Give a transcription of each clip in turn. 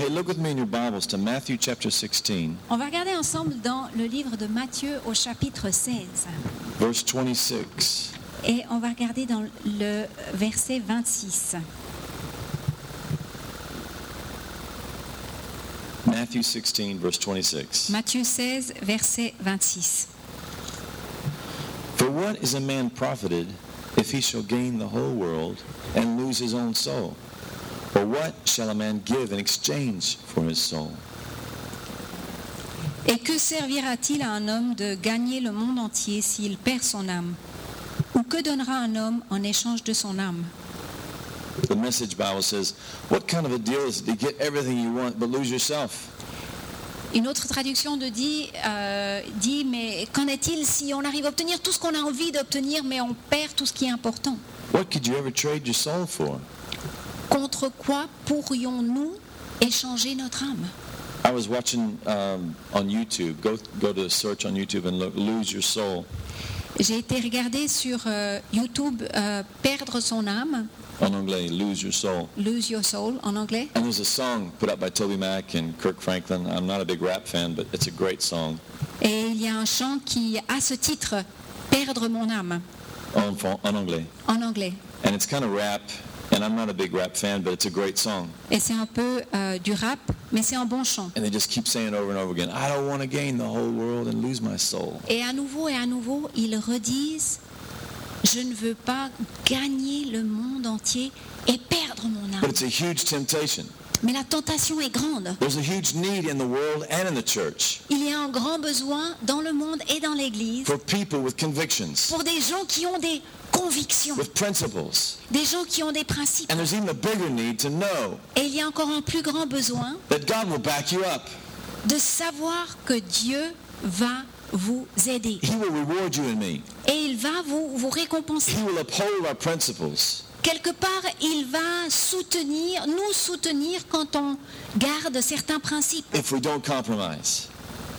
hey, look with me in your Bibles to Matthew chapter 16, On va regarder ensemble dans le livre de Matthieu au chapitre 16. verse 26. Et on va regarder dans le verset 26. Matthew 16, verse 26. Matthieu 16, verset 26. For what is a man profited if he shall gain the whole world and lose his own soul? Or what shall a man give in exchange for his soul? Et que servira-t-il à un homme de gagner le monde entier s'il perd son âme? Ou que donnera un homme en échange de son âme? The Message Bible says, What kind of a deal is it to get everything you want but lose yourself? Une autre traduction de dit, euh, dit mais qu'en est-il si on arrive à obtenir tout ce qu'on a envie d'obtenir, mais on perd tout ce qui est important? What could you ever trade your soul for? Contre quoi pourrions-nous échanger notre âme? I was watching um, on YouTube. Go go to search on YouTube and look, lose your soul. J'ai été regarder sur euh, YouTube euh, Perdre son âme, En anglais, lose your soul. Lose Your Soul en anglais. And there's a song put up by Toby Mac and Kirk Franklin. I'm not a big rap fan, but it's a great song. Et il y a un chant qui a ce titre Perdre mon âme en anglais. en anglais. And it's kind of rap, and I'm not a big rap fan, but it's a great song. Et c'est un peu euh, du rap, mais c'est un bon chant. And they just keep saying over and over again, I don't want to gain the whole world and lose my soul. Et à nouveau et à nouveau, ils redisent Je ne veux pas gagner le monde entier et perdre mon But âme. it's a huge temptation. Mais la tentation est grande. There's a huge need in the world and in the church Il y a un grand besoin dans le monde et dans l'Église for people with convictions, pour des gens qui ont des convictions, with principles. des gens qui ont des principes. And there's even a bigger need to know Et il y a encore un plus grand besoin that God will back you up. de savoir que Dieu va vous aider. He will reward you and me. Et il va vous, vous récompenser. He will uphold our principles. Quelque part, il va soutenir, nous soutenir quand on garde certains principes. if we don't compromise.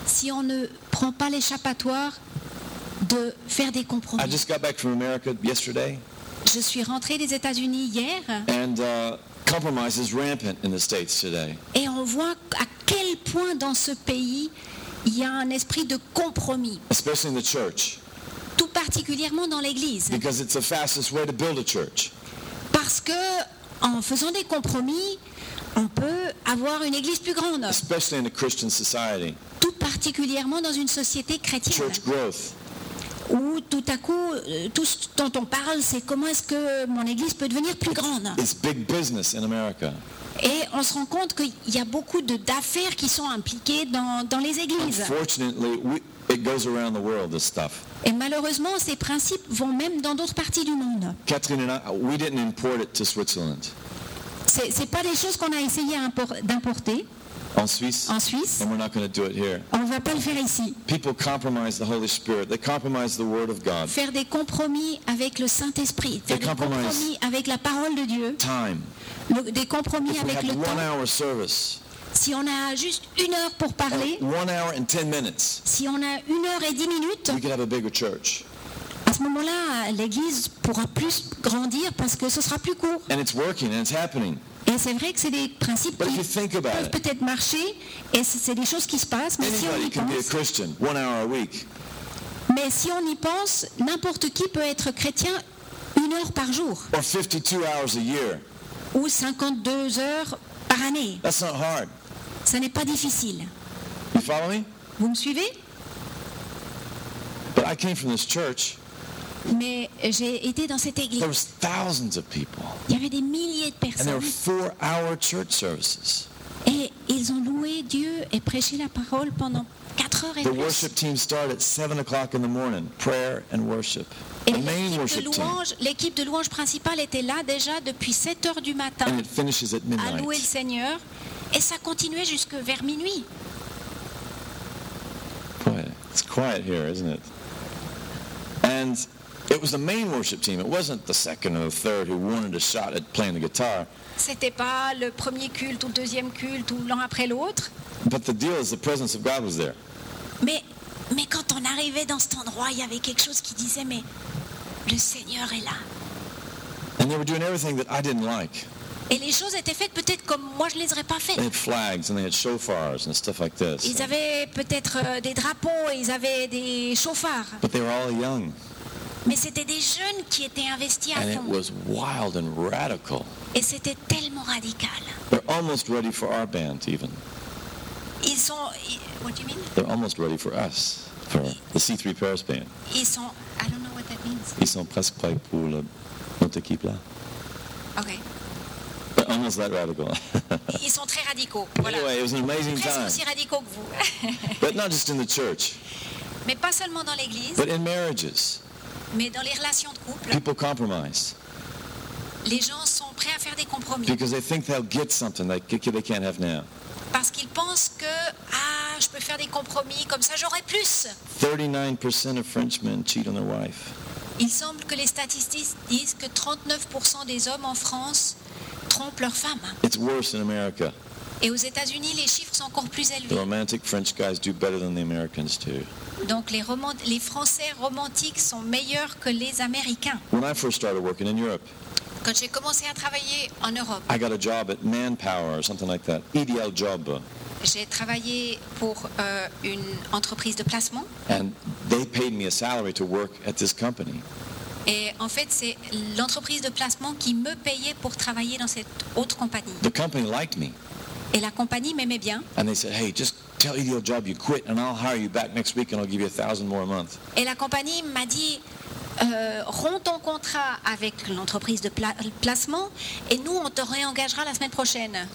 Si on ne prend pas l'échappatoire de faire des I compromis. just got back from America yesterday, Je suis rentrée des États-Unis hier and uh, compromise is rampant in the States today. et on voit à quel point dans ce pays il y a un esprit de compromis, especially in the church, tout particulièrement dans l'Église. because it's the fastest way to build a church. Parce que en faisant des compromis, on peut avoir une Église plus grande, especially in a Christian society. tout particulièrement dans une société chrétienne. Church growth. où tout à coup, euh, tout ce dont on parle, c'est comment est-ce que mon église peut devenir plus grande. It's big business in America. Et on se rend compte qu'il y a beaucoup d'affaires qui sont impliquées dans, dans les églises. Unfortunately, we, it goes around the world, this stuff. Et malheureusement, ces principes vont même dans d'autres parties du monde. Catherine and I, we didn't import it to Switzerland. C'est c'est pas des choses qu'on a essayé d'importer En Suisse, en Suisse. and we're not going to do it here. On ne va pas le faire ici. People compromise the Holy Spirit. They compromise the Word of God. Faire des compromis avec le Saint-Esprit, faire Des compromis avec la parole de Dieu, Time. le- des compromis If we avec have le one temps. hour service, Si on a juste une heure pour parler, or one hour and 10 minutes, si on a une heure et dix minutes, we could have a bigger church. À ce moment-là, l'Église pourra plus grandir parce que ce sera plus court. And it's working and it's happening. Et c'est vrai que c'est des principes But qui peuvent peut-être marcher et c'est des choses qui se passent, mais si on y pense, mais si on y pense, n'importe qui peut être chrétien une heure par jour or 52 hours a year. ou 52 heures par année. That's not hard. Ça n'est pas difficile. You follow me? Vous me suivez? But I came from this church. Mais j'ai été dans cette église. There was thousands of people. Il y avait des milliers de And there were personnes four-hour church services. et ils ont loué Dieu et prêché la parole pendant 4 heures et The worship team started at 7 o'clock in the morning, prayer and worship. Et l'équipe de de louange principale était là déjà depuis 7 heures du matin And it finishes at à louer le midnight. Seigneur et ça continuait jusque vers minuit. Boy, it's quiet here, isn't it? And it was the main worship team. It wasn't the second or the third who wanted a shot at playing the guitar. C'était pas le premier culte ou le deuxième culte ou l'un après l'autre, But the deal is the presence of God was there. mais mais quand on arrivait dans cet endroit, il y avait quelque chose qui disait mais le Seigneur est là. And they were doing everything that I didn't like. Et les choses étaient faites peut-être comme moi je les aurais pas faites. They had flags and they had shofars and stuff like this. Ils avaient peut-être euh, des drapeaux, ils avaient des chauffards. But they were all young. Mais c'était des jeunes qui étaient investis à And it fond. was wild and radical. Et c'était tellement radical. They're almost ready for our band, even. Ils sont... What do you mean? They're almost ready for us, for the C3 Paris band. Ils sont... I don't know what that means. Ils sont presque prêts pour le- notre équipe là. Ok. They're almost that radical. Ils sont très radicaux. Voilà. anyway, it was an amazing Presque time. aussi radicaux que vous. But not just in the church, Mais pas seulement dans l'église, but in marriages. Mais dans les relations de couple. People compromise Les gens sont prêts à faire des compromis because they think they'll get something they, they can't have now. parce qu'ils pensent que ah, je peux faire des compromis comme ça j'aurai plus. 39% of Frenchmen cheat on their wife. Il semble que les statistiques disent que 39% des hommes en France trompent leur femme. It's worse in America. Et aux États-Unis, les chiffres sont encore plus The élevés. romantic French guys do better than the Americans do. Donc les, romant- les Français romantiques sont meilleurs que les Américains. When I first started working in Europe, Quand j'ai commencé à travailler en Europe, I got a job at Manpower or something like that. EDL job. j'ai travaillé pour euh, une entreprise de placement. And they paid me a salary to work at this company. Et en fait, c'est l'entreprise de placement qui me payait pour travailler dans cette autre compagnie. The company liked me. Et la compagnie m'aimait bien. And they said, hey, just Et la compagnie m'a dit, euh, ton contrat avec l'entreprise de pla- placement et nous, on te réengagera la semaine prochaine.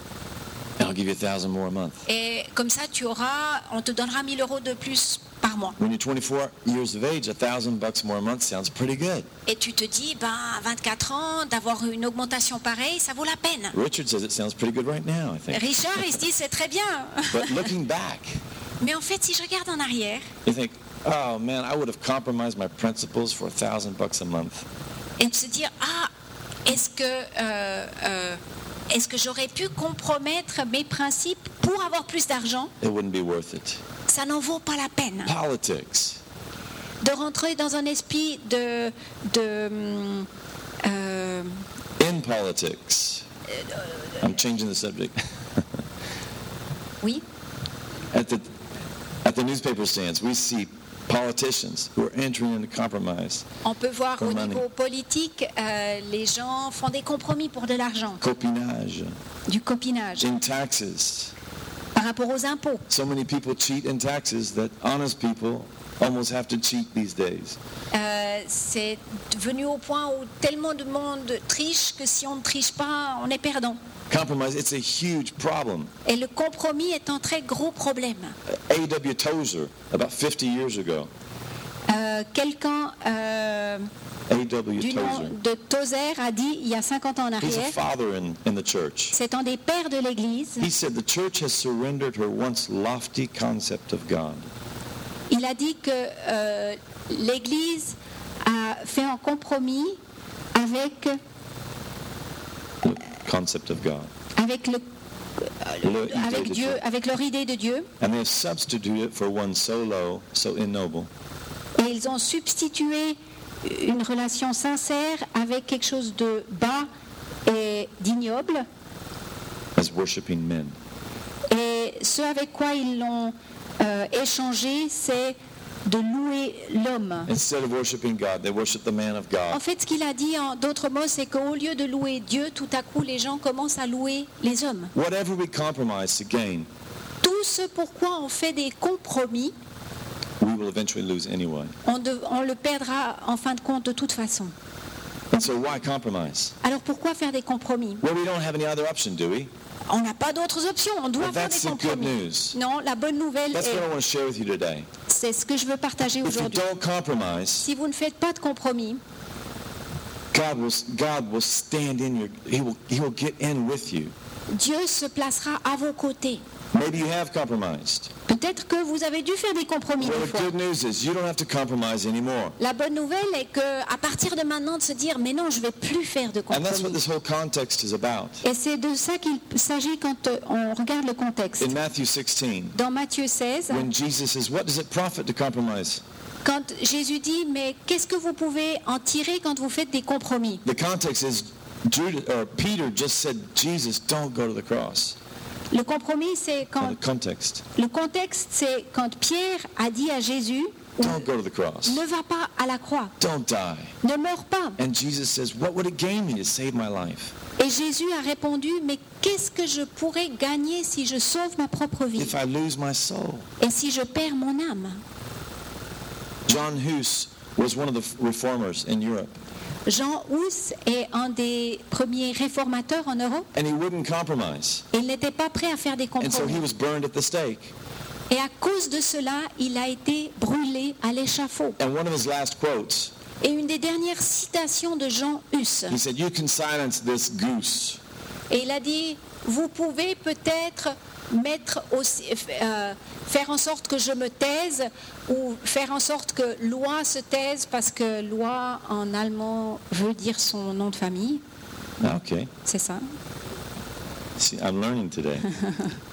I'll give you a thousand more a month. Et comme ça, tu auras, on te donnera 1000 euros de plus par mois. When you're 24 years of age, a thousand bucks more a month sounds pretty good. Et tu te dis, ben, à 24 ans, d'avoir une augmentation pareille, ça vaut la peine. Richard says it sounds pretty good right now, I think. Richard, il se dit, c'est très bien. But looking back, Mais en fait, si je regarde en arrière, you think, oh man, I would have compromised my principles for a thousand bucks a month. et de se dire, ah, est-ce que, euh, euh, est-ce que j'aurais pu compromettre mes principes pour avoir plus d'argent? It wouldn't be worth it. Ça n'en vaut pas la peine. Politics. De rentrer dans un esprit de... de euh, In politics. I'm changing the subject. oui, At the, at the newspaper stands, we see politicians who are entering into compromise, on peut voir au niveau politique, euh, les gens font des compromis pour de l'argent, copinage, du copinage, in taxes. par rapport aux impôts. So many people cheat in taxes that honest people almost have to cheat these days. Euh, c'est venu au point où tellement de monde triche que si on ne triche pas, on est perdant. Compromise, it's a huge problem. Et le compromis est un très gros problème. A.W. Tozer, about 50 years ago, Euh, Quelqu'un euh, du nom Tozer, de Tozer a dit il y a 50 ans en arrière, father in, in the church. c'est un des pères de l'Église, He said the church has surrendered her once lofty concept of God. il a dit que euh, l'Église a fait un compromis avec, concept of God. avec, le, idée avec de Dieu, avec leur idée de Dieu, And they have substituted it for one so low, so ignoble, et ils ont substitué une relation sincère avec quelque chose de bas et d'ignoble. as worshiping men. Et ce avec quoi ils l'ont euh, échangé, c'est de louer l'homme. Instead of worshiping God, they worship the man of En God. fait, ce qu'il a dit en d'autres mots, c'est qu'au lieu de louer Dieu, tout à coup, les gens commencent à louer les hommes. Whatever we compromise to gain, Tout ce pourquoi on fait des compromis, we will eventually lose anyway. on, de- on le perdra en fin de compte de toute façon. And so why compromise? Alors pourquoi faire des compromis? Well, we don't have any other option, do we? On n'a pas d'autres options, on doit faire des compromis. Non, la bonne nouvelle That's what I est, want to share with you today. C'est ce que je veux partager aujourd'hui. Si vous ne faites pas de compromis. Dieu se placera à vos côtés. Maybe you have compromised. Peut-être que vous avez dû faire des compromis Well, des the fois. good news is you don't have to compromise anymore. La bonne nouvelle est que à partir de maintenant de se dire mais non je vais plus faire de And that's what compromis. this whole context is about. Et c'est de ça qu'il s'agit quand euh, on regarde le contexte. In Matthew 16, Dans Matthieu 16, when Jesus says, what does it profit to compromise? quand Jésus dit mais qu'est-ce que vous pouvez en tirer quand vous faites des compromis? The context is or Peter just said, Jesus, don't go to the cross. Le compromis, c'est quand le contexte, c'est quand Pierre a dit à Jésus don't go to the cross. ne va pas à la croix, Don't die. ne meurs pas. And Jesus says, what would it gain me to save my life? Et Jésus a répondu mais qu'est-ce que je pourrais gagner si je sauve ma propre vie? If I lose my soul. et si je perds mon âme? John Hus was one of the reformers in Europe, Jean Hus est un des premiers réformateurs en Europe. and he wouldn't compromise. Il n'était pas prêt à faire des And so he compromis. was burned at the stake. Et à cause de cela, il a été brûlé à l'échafaud. And one of his last quotes, Et une des dernières citations de Jean Hus, he said, You can silence this goose, et il a dit, vous pouvez peut-être mettre aussi, euh, faire en sorte que je me taise ou faire en sorte que loi se taise parce que loi en allemand veut dire son nom de famille, Okay. c'est ça. See, I'm learning today.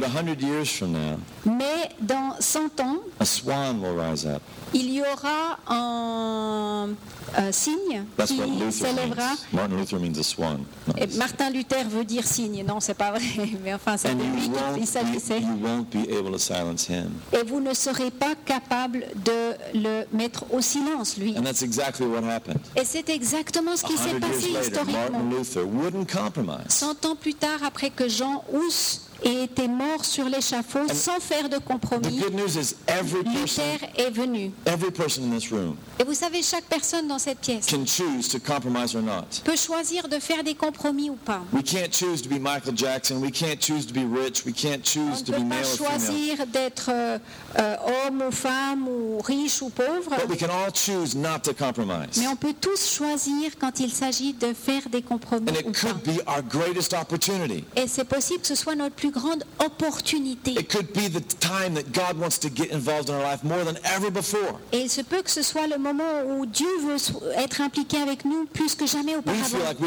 but a hundred years from now, Mais dans 100 ans, a swan will rise up. il y aura un, un signe That's qui Luther s'élèvera. means. Martin Luther means a swan. No, Et Martin Luther veut dire signe, non, c'est pas vrai, mais enfin, c'est And de lui you qu'il won't, s'agissait. be, you won't be able to silence him. Et vous ne serez pas capable de le mettre au silence, lui. And that's exactly what happened. Et c'est exactement ce qui s'est passé years later, historiquement. Martin Luther wouldn't compromise. Cent ans plus tard, après que Jean Hus ait été mort sur l'échafaud sans faire de The compromis, good news is every person, Luther est venu. every person in this room Et vous savez, chaque personne dans cette pièce can choose to compromise or not. peut choisir de faire des compromis ou pas. We can't choose to be Michael Jackson. We can't choose to be rich. We can't On choose ne to be peut male pas choisir d'être euh, euh, homme ou femme ou riche ou pauvre, But we can all choose not to compromise. mais on peut tous choisir quand il s'agit de faire des compromis And ou it pas. could be our greatest opportunity. Et c'est possible que ce soit notre plus grande opportunité. It could be the time that God wants to get involved in our life more than ever before. Et il se peut que ce soit le moment où Dieu veut être impliqué avec nous plus que jamais auparavant. like.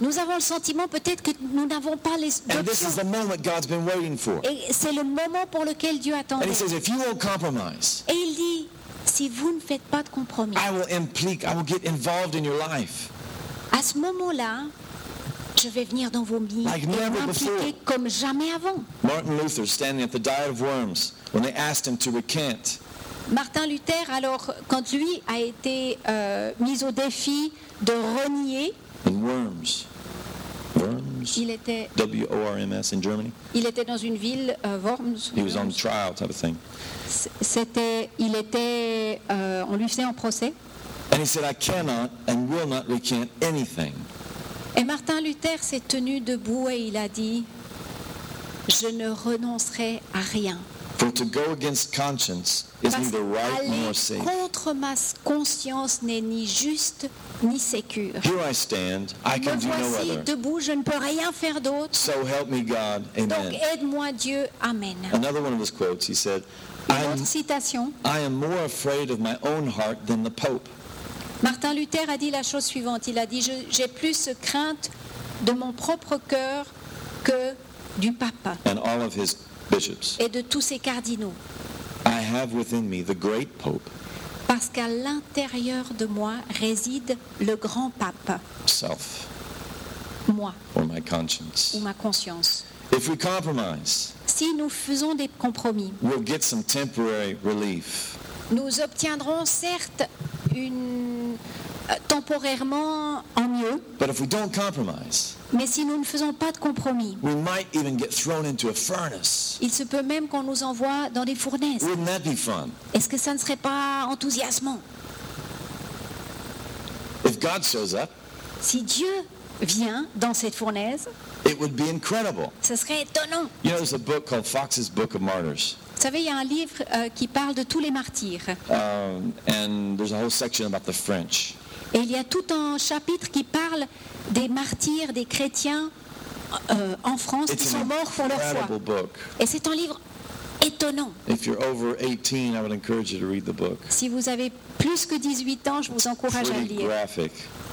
Nous avons le sentiment peut-être que nous n'avons pas les And this is options. the moment God's been waiting for. Et c'est le moment pour lequel Dieu And attendait. he says, if you won't compromise, Et il dit, si vous ne faites pas de compromis, I will implique, I will get involved in your life. à ce moment-là, je vais venir dans vos Like et m'impliquer comme jamais avant. Martin Luther standing at the Diet of Worms when they asked him to recant. Martin Luther, alors, quand lui a été euh, mis au défi de renier, in Worms. Worms? il était, W-O-R-M-S in Germany? il était dans une ville, euh, Worms, He was on trial type of thing. c'était, il était, euh, on lui faisait un procès. And he said, I cannot and will not recant anything. Et Martin Luther s'est tenu debout et il a dit, je ne renoncerai à rien. For to go against conscience is Parce neither right nor safe. contre ma conscience n'est ni juste ni sécure. Here I stand, I Me can do no voici other. debout, je ne peux rien faire d'autre. So help me God. Donc Amen. aide-moi Dieu. Amen. Another one of his quotes, he said, Une autre citation. I am more afraid of my own heart than the Pope. Martin Luther a dit la chose suivante. Il a dit, j'ai plus crainte de mon propre cœur que du pape and all of his bishops. et de tous ses cardinaux. I have within me the great Pope, Parce qu'à l'intérieur de moi réside le grand pape, self, moi or my conscience. ou ma conscience. If we compromise, Si nous faisons des compromis, we'll get some temporary relief. nous obtiendrons certes une, temporairement en mieux, But if we don't compromise, mais si nous ne faisons pas de compromis, we might even get thrown into a furnace. il se peut même qu'on nous envoie dans des fournaises. Wouldn't that be fun? Est-ce que ça ne serait pas enthousiasmant? If God shows up, Si Dieu vient dans cette fournaise, it would be incredible. ce serait étonnant. You know, there's a book called Fox's Book of Martyrs. Vous savez, il y a un livre euh, qui parle de tous les martyrs. Um, and there's a whole section about the French. Et il y a tout un chapitre qui parle des martyrs, des chrétiens euh, en France qui sont morts pour leur foi. Et c'est un livre étonnant. If you're over 18, I would encourage you to read the book. Si vous avez plus que 18 ans, je vous encourage à le lire.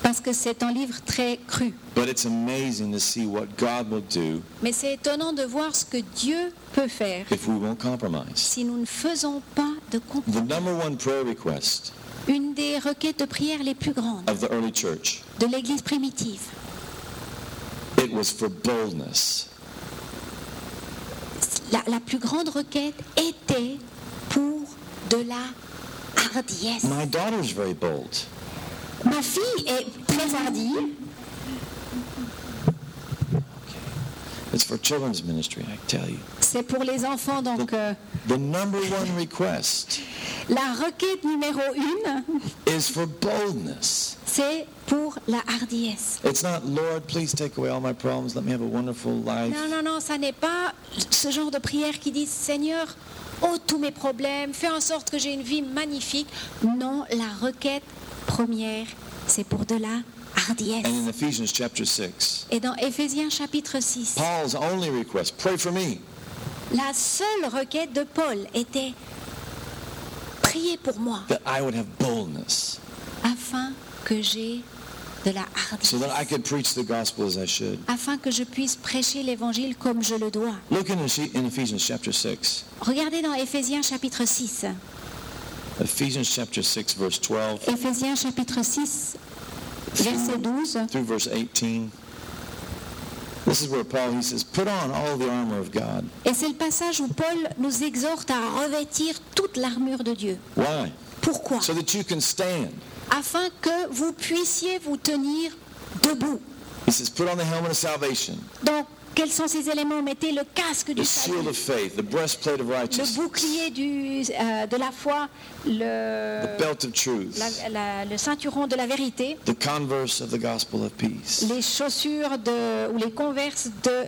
Parce que c'est un livre très cru. But it's amazing to see what God will do Mais c'est étonnant de voir ce que Dieu peut faire if we won't compromise. si nous ne faisons pas de compromis. Une des requêtes de prière les plus grandes of the early church. de l'Église primitive. It was for boldness. La, la plus grande requête était pour de la hardiesse. My daughter's very bold. Ma fille est très hardie. It's for children's ministry, I tell you. C'est pour les enfants, donc euh, The number one request la requête numéro une, is for boldness. c'est pour la hardiesse. It's not, Lord, please take away all my problems. Let me have a wonderful life. Non, non, non, ça n'est pas ce genre de prière qui dit Seigneur, ôte tous mes problèmes, fais en sorte que j'ai une vie magnifique. Non, la requête première, c'est pour de la hardiesse. And in Ephesians chapter 6, Et dans Éphésiens chapitre 6, Paul's only request, pray for me. la seule requête de Paul était prier pour moi that I would have boldness afin que j'ai de la so that I hardiesse, could preach the gospel as I should. afin que je puisse prêcher l'évangile comme je le dois. Look in Ephesians chapter 6. Regardez dans Éphésiens chapitre 6. Ephesians chapter 6, verse 12 Éphésiens chapitre 6, verset 12. through verse 18. This is where Paul, he says, put on all the armor of God. Et c'est le passage où Paul nous exhorte à revêtir toute l'armure de Dieu. Why? Pourquoi? So that you can stand. Afin que vous puissiez vous tenir debout. He says, put on the helmet of salvation, Donc, quels sont ces éléments Mettez le casque du salut, le bouclier du, euh, de la foi, le, belt of truth, la- la- le ceinturon de la vérité, the converse of the gospel of peace, les chaussures de, ou les converses de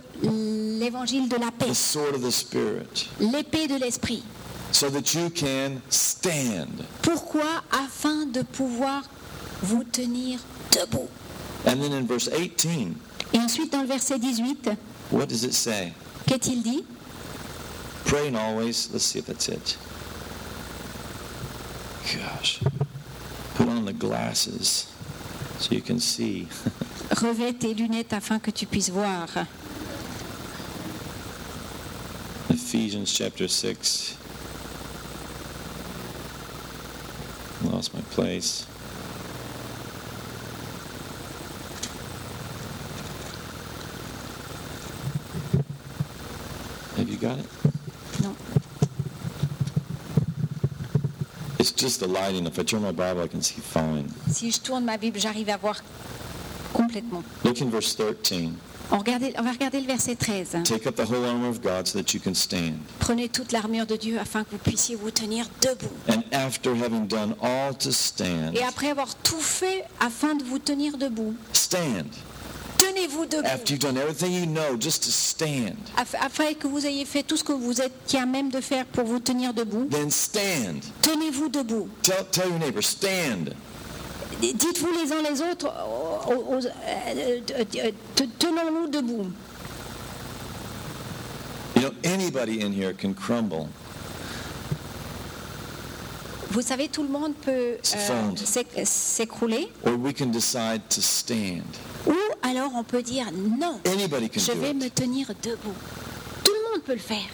l'évangile de la paix, the sword of the Spirit, l'épée de l'esprit. so that you can stand. Pourquoi Afin de pouvoir vous tenir debout. And then in verse 18, Et ensuite, dans le verset 18, what does it say? qu'est-il dit Praying always. Let's see if that's it. Gosh. Put on the glasses so you can see. Revêt tes lunettes afin que tu puisses voir. Ephesians chapter 6. Lost my place. You got it? Non. It's just the lighting. If I turn my Bible, I can see fine. Si je tourne ma Bible, j'arrive à voir complètement. Look in verse 13. On, on va regarder le verset 13. Take up the whole armor of God so that you can stand. Prenez toute l'armure de Dieu afin que vous puissiez vous tenir debout. And after having done all to stand, Et après avoir tout fait afin de vous tenir debout, stand. Debout. After you've done everything you know, just to stand. Que vous ayez fait tout ce que vous êtes à même de faire pour vous tenir debout, Then stand. tenez-vous debout. Tell, tell your neighbor, stand. Dites-vous les uns les autres, euh, euh, te- tenons-nous debout. You know, anybody in here can crumble. Vous savez, tout le monde peut euh, s'écrouler, Or we can decide to stand. Alors on peut dire non, Anybody can je do vais me it. tenir debout. Tout le monde peut le faire.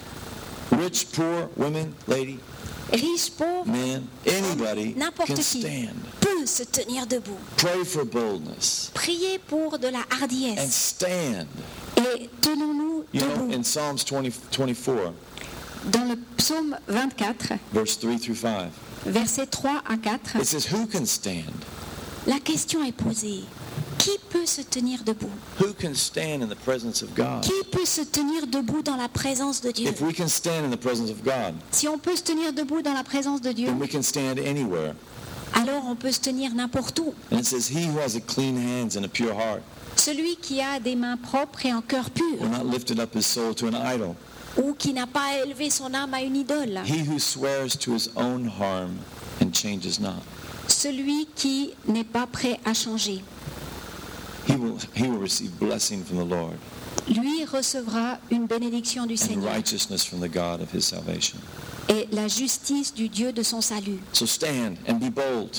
Rich, poor, women, lady, Riche, pauvre, man, anybody n'importe can qui stand. peut se tenir debout. Pray for boldness Priez pour de la and hardiesse stand. et tenons-nous You know, debout. in Psalms 20, 24, Dans le psaume 24, verse 3 through 5, versets 3 à 4, it says, Who can stand? la question est posée. Qui peut se tenir debout? Who can stand in the presence of God? Qui peut se tenir debout dans la présence de Dieu? If we can stand in the presence of God, Si on peut se tenir debout dans la présence de Dieu, then we can stand anywhere. alors on peut se tenir n'importe où. And it says, He who has a clean hands and a pure heart Celui qui a des mains propres et un cœur pur, will not lift up his soul to an idol. ou qui n'a pas élevé son âme à une idole. He who swears to his own harm and changes not. Celui qui n'est pas prêt à changer. He will, he will receive blessing from the Lord Lui recevra une bénédiction du and Seigneur righteousness from the God of his salvation. et la justice du Dieu de son salut. So stand and be bold.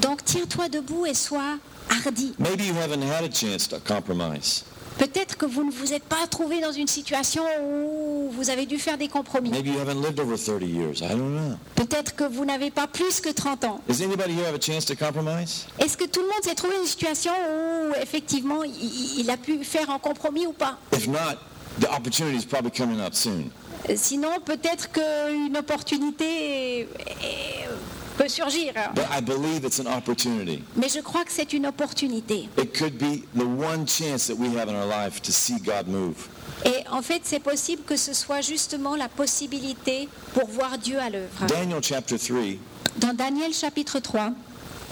Donc tiens-toi debout et sois hardi. Maybe you haven't had a chance to compromise. Peut-être que vous ne vous êtes pas trouvé dans une situation où vous avez dû faire des compromis. Maybe you haven't lived over 30 years. I don't know. Peut-être que vous n'avez pas plus que 30 ans. Does anybody here have a chance to compromise? Est-ce que tout le monde s'est trouvé une situation où effectivement il, a pu faire un compromis ou pas? If not, the opportunity is probably coming up soon. Euh, Sinon, peut-être qu'une opportunité est- est- peut surgir. But I believe it's an opportunity. Mais je crois que c'est une opportunité. It could be the one chance that we have in our life to see God move. Et en fait, c'est possible que ce soit justement la possibilité pour voir Dieu à l'œuvre. Daniel chapter 3 Dans Daniel chapitre 3,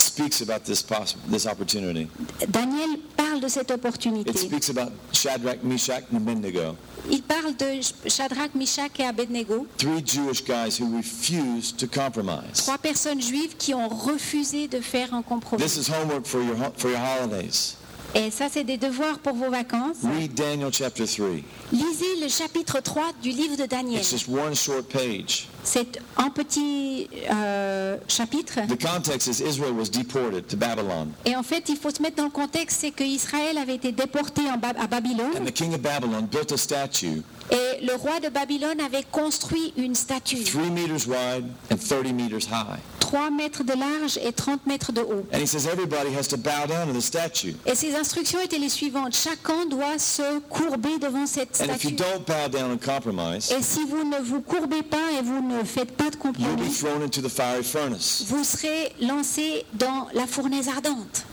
speaks about this this opportunity. Daniel parle de cette It opportunité. speaks about Shadrach, Meshach, and Abednego, Il parle de Shadrach, Meshach et Abednego, three Jewish guys who refused to compromise. trois personnes juives qui ont refusé de faire un compromis. This is homework for your for your holidays. Et ça, c'est des devoirs pour vos vacances. Read Daniel chapter 3. Lisez le chapitre 3 du livre de Daniel. It's just one short page. C'est un petit euh, chapitre. The context is Israel was deported to Babylon, Et en fait, il faut se mettre dans le contexte, c'est qu'Israël avait été déporté en Ba- à and Babylone. the king of Babylon built a statue Et le roi de Babylone avait construit une statue, three meters wide and 30 meters high. 3 mètres de large et 30 mètres de haut. And he says everybody has to bow down to the statue. Et ses instructions étaient les suivantes. Chacun doit se courber devant cette And if you statue. don't bow down and compromise, Et si vous ne vous courbez pas et vous ne faites pas de you'll be compromis, thrown into the fiery furnace. vous serez lancé dans la fournaise ardente.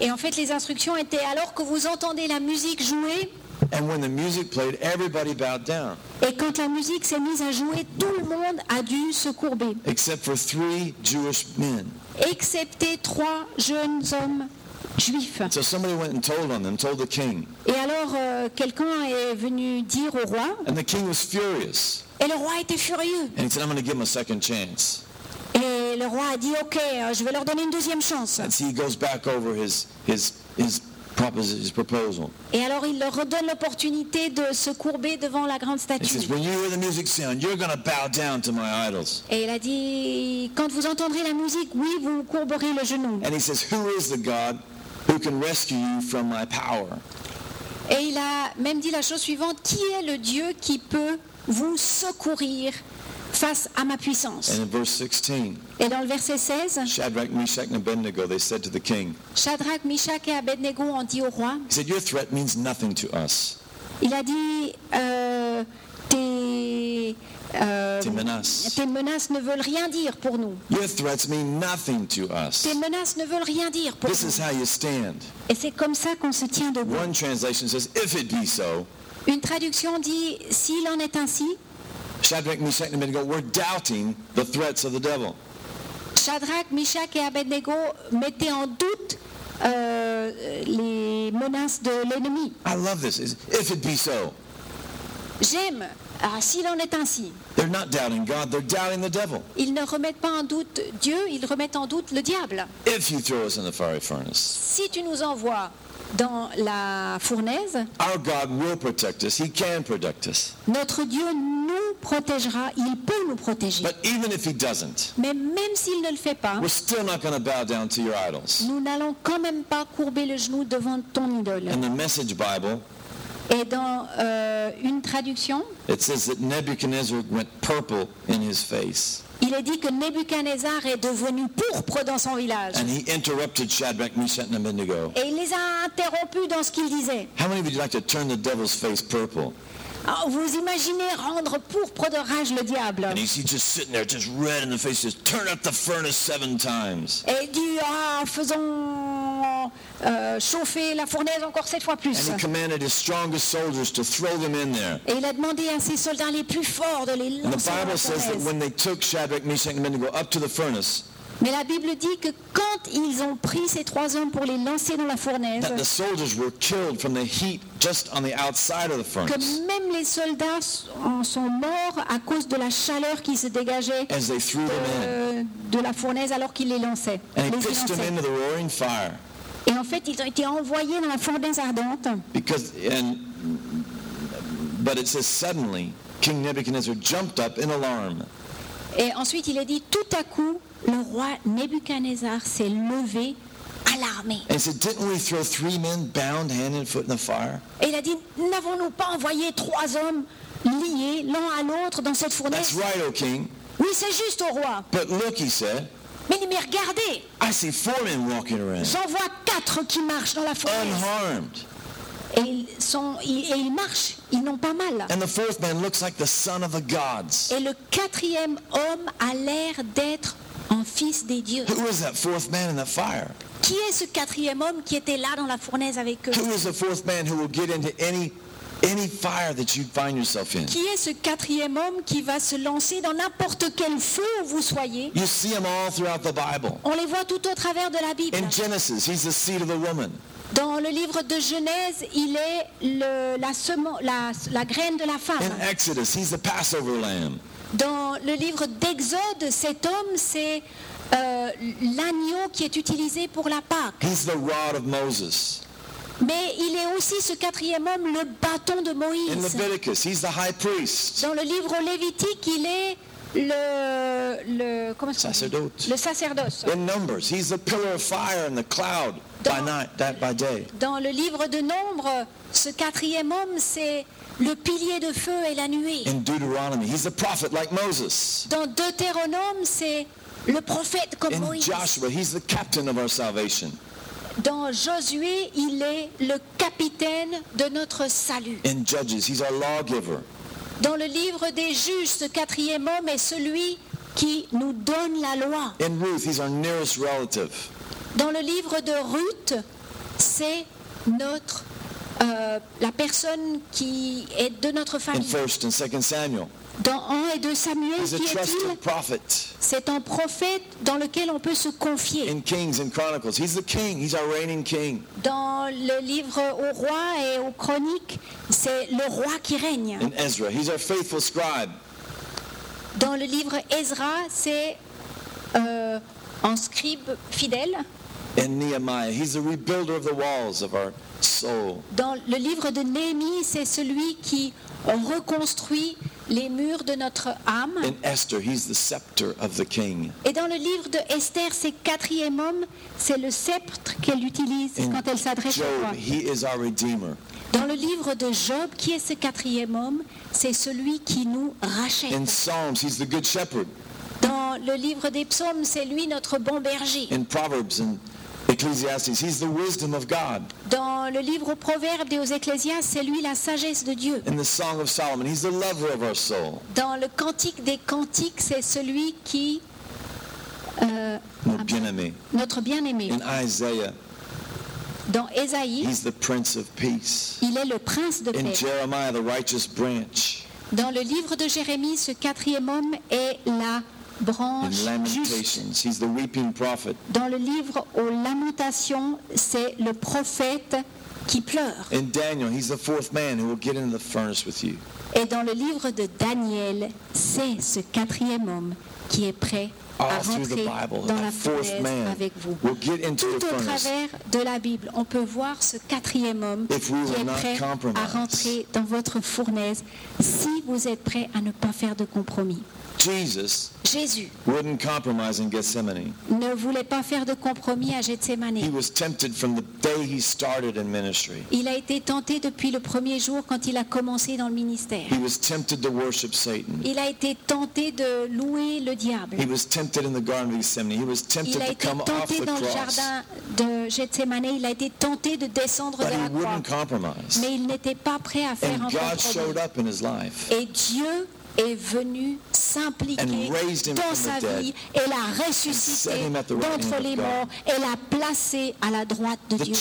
Et en fait, les instructions étaient alors que vous entendez la musique jouer, and when the music played, everybody bowed down, et quand la musique s'est mise à jouer, tout le monde a dû se courber, except for three Jewish men. excepté trois jeunes hommes juifs. So somebody went and told on them, told the king. Et alors, euh, quelqu'un est venu dire au roi, And the king was furious. et le roi était furieux. And he said, I'm going to give him a second chance. Et le roi a dit, ok, euh, je vais leur donner une deuxième chance. And so he goes back over his, his, his, proposi- his proposal. Et alors, il leur redonne l'opportunité de se courber devant la grande statue. says, when you hear the music sound, you're going to bow down to my idols. Et il a dit, quand vous entendrez la musique, oui, vous courberez le genou. And he says, who is the God who can rescue you from my power? Et il a même dit la chose suivante, qui est le Dieu qui peut vous secourir face à ma puissance And in verse 16, Et dans le verset 16, Shadrach, Meshach, and Abednego, they said to the king, Shadrach, Meshach et Abednego ont dit au roi, he said, your threat means nothing to us. il a dit, euh, tes, euh, Tes menaces. tes menaces ne veulent rien dire pour nous. Your threats mean nothing to us. Tes menaces ne veulent rien dire pour This is nous. how you stand. Et c'est comme ça qu'on se tient debout. One translation says, if it be so, Une traduction dit, s'il en est ainsi, Shadrach, Meshach, and Abednego were doubting the threats of the devil. Shadrach, Meshach et Abednego mettaient en doute euh, les menaces de l'ennemi. I love this. Is If it be so. J'aime, ah, s'il en est ainsi. They're not doubting God, they're doubting the devil. Ils ne remettent pas en doute Dieu, ils remettent en doute le diable. If you throw us in the fiery furnace, Si tu nous envoies dans la fournaise, our God will protect us. He can protect us. notre Dieu nous protégera, il peut nous protéger. But even if he doesn't, Mais même s'il ne le fait pas, we're still not going to bow down to your idols. nous n'allons quand même pas courber le genou devant ton idole. In the Message Bible, Et dans euh, une traduction, it says that Nebuchadnezzar went purple in his face. il est dit que Nebuchadnezzar est devenu pourpre dans son village. And he interrupted Shadrach, Meshach, and Abednego. Et il les a interrompus dans ce qu'il disait. How many you like to turn the devil's face purple? Alors, vous imaginez rendre pourpre de rage le diable. And he's, he's just sitting there, just red in the face, just turn up the furnace seven times. Et il dit, ah, faisons euh, chauffer la fournaise encore sept fois plus. And he commanded his strongest soldiers to throw them in there. Et il a demandé à ses soldats les plus forts de les And the lancer dans la Bible says that when they took Shadrach, Meshach, and Abednego up to the furnace, Mais la Bible dit que quand ils ont pris ces trois hommes pour les lancer dans la fournaise, that the soldiers were killed from the heat just on the outside of the que même les soldats en sont morts à cause de la chaleur qui se dégageait as they threw them in. de la fournaise alors qu'ils les lançaient. And he les y pitched them lançaient. into the roaring fire. Et en fait, ils ont été envoyés dans la fournaise ardente. Because, and, but it says suddenly, King Nebuchadnezzar jumped up in alarm. Et ensuite, il est dit, tout à coup, le roi Nebuchadnezzar s'est levé, alarmé. And he said, Didn't we throw three men bound hand and foot in the fire? Et il a dit, n'avons-nous pas envoyé trois hommes liés l'un à l'autre dans cette That's fournaise right, O king. Oui, c'est juste au roi. But look, he said, Mais, mais regardez, I see four men walking around, j'en vois quatre qui marchent dans la fournaise. unharmed. Et ils, sont, ils- et ils marchent, ils n'ont pas mal. And the fourth man looks like the son of the gods. Et le quatrième homme a l'air d'être un fils des dieux. Who is that fourth man in the fire? Qui est ce quatrième homme qui était là dans la fournaise avec eux? Who is the fourth man who will get into any any fire that you find yourself in? Qui est ce quatrième homme qui va se lancer dans n'importe quel feu où vous soyez? You see him all throughout the Bible. On les voit tout au travers de la Bible. In Genesis, he's the seed of the woman. Dans le livre de Genèse, il est le- la, semen- la- la graine de la femme. In Exodus, he's the Passover lamb. Dans le livre d'Exode, cet homme, c'est euh, l'agneau qui est utilisé pour la Pâque. He's the rod of Moses. Mais il est aussi ce quatrième homme, le bâton de In Moïse. Leviticus, he's the high priest. Dans le livre Lévitique, il est le, le, comment Sacerdoce. le sacerdoce. In Numbers, he's the pillar of fire and the cloud by night, that by day. Dans le livre de Nombre, ce quatrième homme, c'est le pilier de feu et la nuée. In Deuteronomy, he's a prophet like Moses. Dans Deutéronome, c'est le prophète comme In Moïse. Joshua, he's the captain of our salvation. Dans Josué, il est le capitaine de notre salut. In Judges, he's our lawgiver. Dans le livre des juges, ce quatrième homme est celui qui nous donne la loi. In Ruth, he's our nearest relative. Dans le livre de Ruth, c'est notre euh, la personne qui est de notre In famille. 1st and 2nd Samuel, Dans 1 et 2 Samuel, qui est-il. C'est un prophète dans lequel on peut se confier. In Kings and Chronicles, he's the king. He's our reigning king. Dans le livre aux rois et aux chroniques, c'est le roi qui règne. In Ezra, he's our faithful scribe. Dans le livre Ezra, c'est euh, un scribe fidèle. In Nehemiah, he's the rebuilder of the walls of our soul. Dans le livre de Néhémie, c'est celui qui reconstruit les murs de notre âme. In Esther, he's the scepter of the king. Et dans le livre de Esther, c'est quatrième homme, c'est le sceptre qu'elle utilise In quand elle s'adresse he is our redeemer. Dans le livre de Job, qui est ce quatrième homme C'est celui qui nous rachète. In Psalms, he's the good shepherd. Dans le livre des psaumes, c'est lui notre bon berger. In Proverbs and Ecclesiastes, he's the wisdom of God. Dans le livre aux Proverbes et aux Ecclésiastes, c'est lui la sagesse de Dieu. In the Song of Solomon, he's the lover of our soul. Dans le Cantique des Cantiques, c'est celui qui, euh, Notre bien-aimé. notre bien-aimé. In Isaiah, Dans Ésaïe, he's the Prince of Peace. il est le prince de In paix. Jeremiah, the righteous branch. Dans le livre de Jérémie, ce quatrième homme est la branche juste. Lamentations, he's the weeping prophet. Dans le livre aux Lamentations, c'est le prophète qui pleure. In Daniel, he's the fourth man who will get into the furnace with you. Et dans le livre de Daniel, c'est ce quatrième homme qui est prêt à rentrer dans la fourth fournaise man avec vous. Tout the au furnace. travers de la Bible, on peut voir ce quatrième homme qui est prêt à rentrer dans votre fournaise si vous êtes prêt à ne pas faire de compromis. Jesus Jésus wouldn't compromise in Gethsemane. ne voulait pas faire de compromis à He Gethsemane. was tempted from the day he started in ministry. Il a été tenté depuis le premier jour quand il a commencé dans le ministère. He was tempted to worship Satan. Il a été tenté de louer le diable. He was tempted in the Garden of Gethsemane. He was Il a to été come off tenté dans le cross. jardin de Gethsemane. Il a été tenté de descendre But de he la croix. wouldn't compromise. Mais il n'était pas prêt à faire And un God compromis. showed up in his life. Et Dieu est venu s'impliquer dans sa vie et l'a ressuscité d'entre les morts et l'a placé à la droite de The Dieu.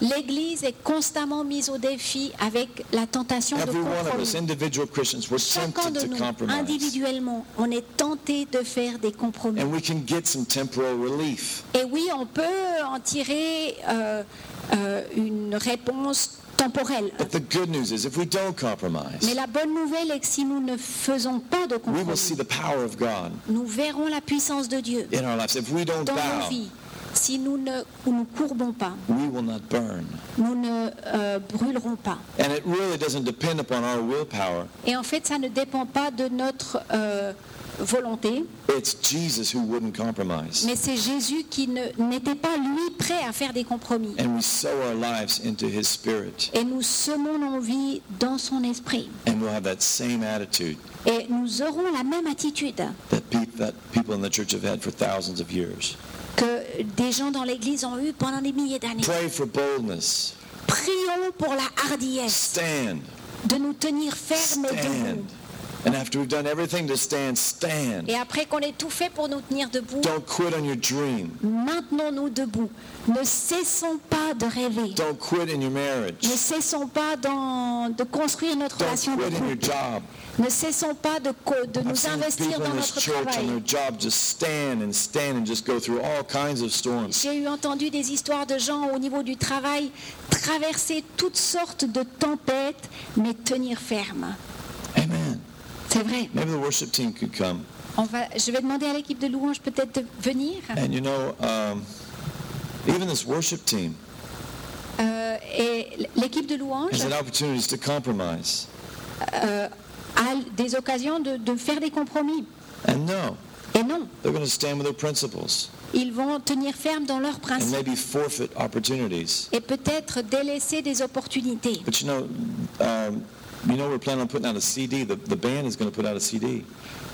L'Église est constamment mise au défi avec la tentation de compromis. Chacun de nous, compromise. individuellement, on est tenté de faire des compromis. And we can get some temporal relief. Et oui, on peut en tirer euh, euh, une réponse temporelle. But the good news is if we don't compromise, Mais la bonne nouvelle est que si nous ne faisons pas de we will see compromis, nous verrons la puissance de Dieu dans nos vies. Si nous ne nous courbons pas, we will not burn. nous ne euh, brûlerons pas. And it really doesn't depend upon our willpower. Et en fait, ça ne dépend pas de notre euh, volonté, It's Jesus who wouldn't compromise. mais c'est Jésus qui n'était pas, lui, prêt à faire des compromis. And we sow our lives into his spirit. Et nous semons nos vies dans son esprit. And we'll have that same attitude Et nous aurons la même attitude that, pe- that people in the church have had for thousands of years. que des gens dans l'Église ont eu pendant des milliers d'années. Pray for boldness. Prions pour la hardiesse Stand. de nous tenir fermes Stand. debout. And after we've done everything to stand, stand. Et après qu'on ait tout fait pour nous tenir debout, Don't quit on your dream. maintenons-nous debout. Ne cessons pas de rêver. Don't quit in your marriage. Ne cessons pas dans- de construire notre Don't relation de quit in your couple. job. Ne cessons pas de, co- de I've nous seen investir people dans in this notre church on travail. their job just stand and stand and just go through all kinds of storms. J'ai eu entendu des histoires de gens au niveau du travail traverser toutes sortes de tempêtes, mais tenir ferme. C'est vrai. Maybe the worship team could come. On va, je vais demander à l'équipe de louange peut-être de venir. And you know, um, even this worship team Euh, et l'équipe de louange has had opportunities to compromise. euh, a des occasions de, de faire des compromis. And no, Et non, they're going to stand with their principles ils vont tenir ferme dans leurs and principes maybe forfeit opportunities. et peut-être délaisser des opportunités. But you know, um, you know, we're planning on putting out a CD. The, the band is going to put out a CD.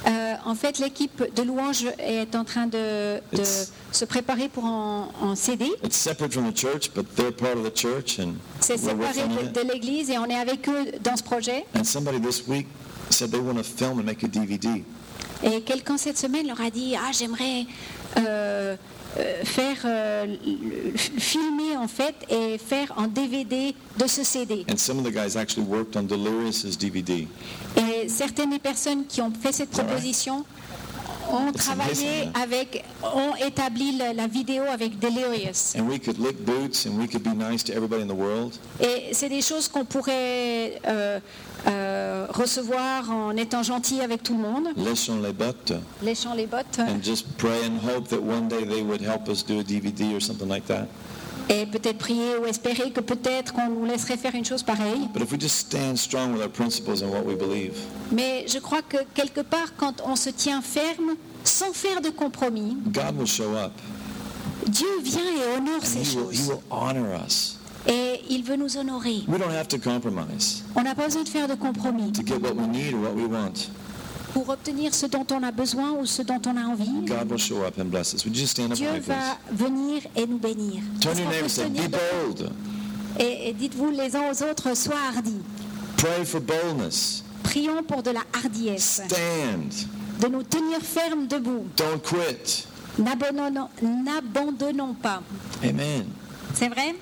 Euh, en fait, l'équipe de louange est en train de, de It's- se préparer pour en, en CD. It's separate from the church, but they're part of the church, and C'est we're séparé working on de, it. de l'église et on est avec eux dans ce projet. And somebody this week said they want to film and make a DVD. Et quelqu'un cette semaine leur a dit Ah, j'aimerais euh, euh, faire euh, le- le- filmer en fait et faire en DVD de ce CD. And some of the guys actually worked on Delirious's DVD. Et certaines des personnes qui ont fait cette proposition ont travaillé avec, ont établi la, la vidéo avec Delirious. And we could lick boots and we could be nice to everybody in the world. Et c'est des choses qu'on pourrait euh, euh, recevoir en étant gentil avec tout le monde, Léchons les bottes. léchant les bottes, And just pray and hope that one day they would help us do a DVD or something like that. Et peut-être prier ou espérer que peut-être qu'on nous laisserait faire une chose pareille. Mais je crois que quelque part, quand on se tient ferme, sans faire de compromis, God will show up. Dieu vient et honore And ces he will, he choses. will honor us. Et il veut nous honorer. We don't have to compromise On n'a pas besoin de faire de compromis to get what we need or what we want. Pour obtenir ce dont on a besoin ou ce dont on a envie. God will show up and bless us. Would you just stand up Dieu this? va venir et nous bénir. Turn your neighbor say, be bold. Et, et dites-vous les uns aux autres, sois hardis. Pray for boldness. Prions pour de la hardiesse, Stand. de nous tenir fermes debout. Don't quit. N'abandonnons pas. Amen. C'est vrai?